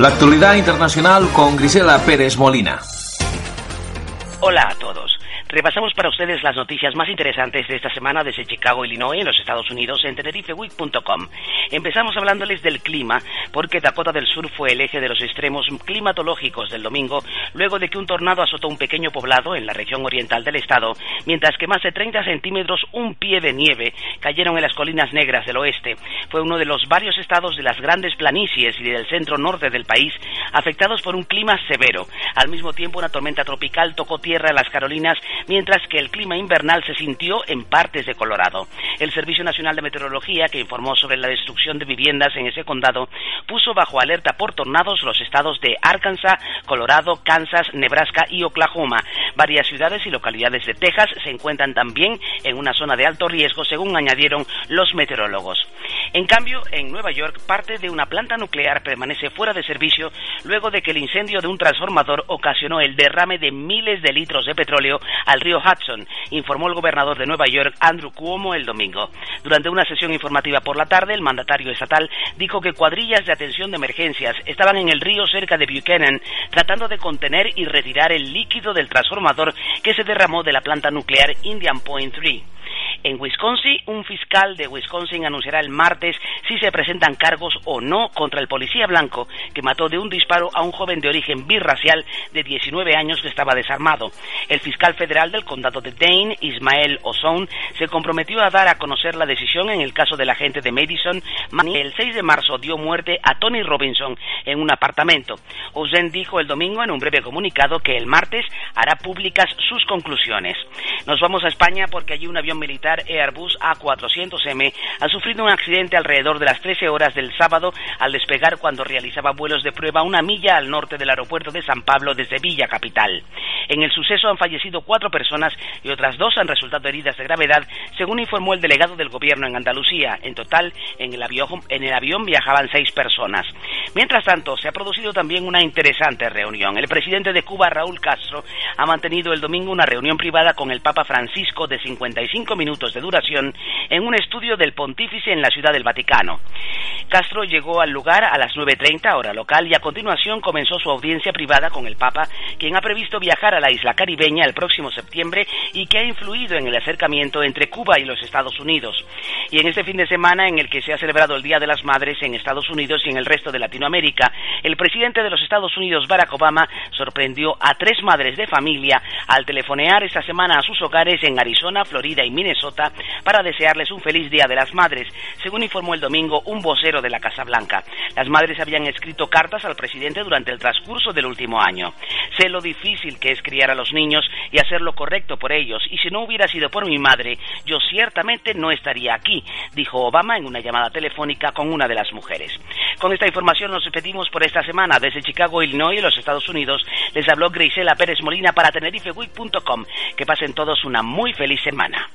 La actualidad internacional con Grisela Pérez Molina. Hola a todos. Repasamos para ustedes las noticias más interesantes de esta semana desde Chicago, Illinois, en los Estados Unidos, en tenerifeweek.com. Empezamos hablándoles del clima, porque Dakota del Sur fue el eje de los extremos climatológicos del domingo, luego de que un tornado azotó un pequeño poblado en la región oriental del estado, mientras que más de 30 centímetros, un pie de nieve, cayeron en las colinas negras del oeste. Fue uno de los varios estados de las grandes planicies y del centro norte del país afectados por un clima severo. Al mismo tiempo, una tormenta tropical tocó tierra en las Carolinas mientras que el clima invernal se sintió en partes de Colorado. El Servicio Nacional de Meteorología, que informó sobre la destrucción de viviendas en ese condado, puso bajo alerta por tornados los estados de Arkansas, Colorado, Kansas, Nebraska y Oklahoma. Varias ciudades y localidades de Texas se encuentran también en una zona de alto riesgo, según añadieron los meteorólogos. En cambio, en Nueva York, parte de una planta nuclear permanece fuera de servicio luego de que el incendio de un transformador ocasionó el derrame de miles de litros de petróleo al río Hudson, informó el gobernador de Nueva York, Andrew Cuomo, el domingo. Durante una sesión informativa por la tarde, el mandatario estatal dijo que cuadrillas de atención de emergencias estaban en el río cerca de Buchanan tratando de contener y retirar el líquido del transformador que se derramó de la planta nuclear Indian Point 3. En Wisconsin, un fiscal de Wisconsin anunciará el martes si se presentan cargos o no contra el policía blanco que mató de un disparo a un joven de origen birracial de 19 años que estaba desarmado. El fiscal federal del condado de Dane, Ismael Ozone, se comprometió a dar a conocer la decisión en el caso del agente de Madison, el 6 de marzo dio muerte a Tony Robinson en un apartamento. Ozone dijo el domingo en un breve comunicado que el martes hará públicas sus conclusiones. Nos vamos a España porque allí un avión militar Airbus A400M ha sufrido un accidente alrededor de las 13 horas del sábado al despegar cuando realizaba vuelos de prueba una milla al norte del aeropuerto de San Pablo desde Villa Capital. En el suceso han fallecido cuatro personas y otras dos han resultado heridas de gravedad, según informó el delegado del gobierno en Andalucía. En total, en el avión, en el avión viajaban seis personas. Mientras tanto, se ha producido también una interesante reunión. El presidente de Cuba, Raúl Castro, ha mantenido el domingo una reunión privada con el Papa Francisco de 55 minutos de duración en un estudio del pontífice en la Ciudad del Vaticano. Castro llegó al lugar a las 9.30 hora local y a continuación comenzó su audiencia privada con el Papa, quien ha previsto viajar a la isla caribeña el próximo septiembre y que ha influido en el acercamiento entre Cuba y los Estados Unidos. Y en este fin de semana en el que se ha celebrado el Día de las Madres en Estados Unidos y en el resto de Latinoamérica, el presidente de los Estados Unidos, Barack Obama, sorprendió a tres madres de familia al telefonear esta semana a sus hogares en Arizona, Florida y Minnesota para desearles un feliz Día de las Madres, según informó el domingo un vocero de la Casa Blanca. Las madres habían escrito cartas al presidente durante el transcurso del último año. Sé lo difícil que es criar a los niños y hacer lo correcto por ellos, y si no hubiera sido por mi madre, yo ciertamente no estaría aquí, dijo Obama en una llamada telefónica con una de las mujeres. Con esta información nos despedimos por esta semana. Desde Chicago, Illinois, los Estados Unidos, les habló Grisela Pérez Molina para tenerifeweek.com. Que pasen todos una muy feliz semana.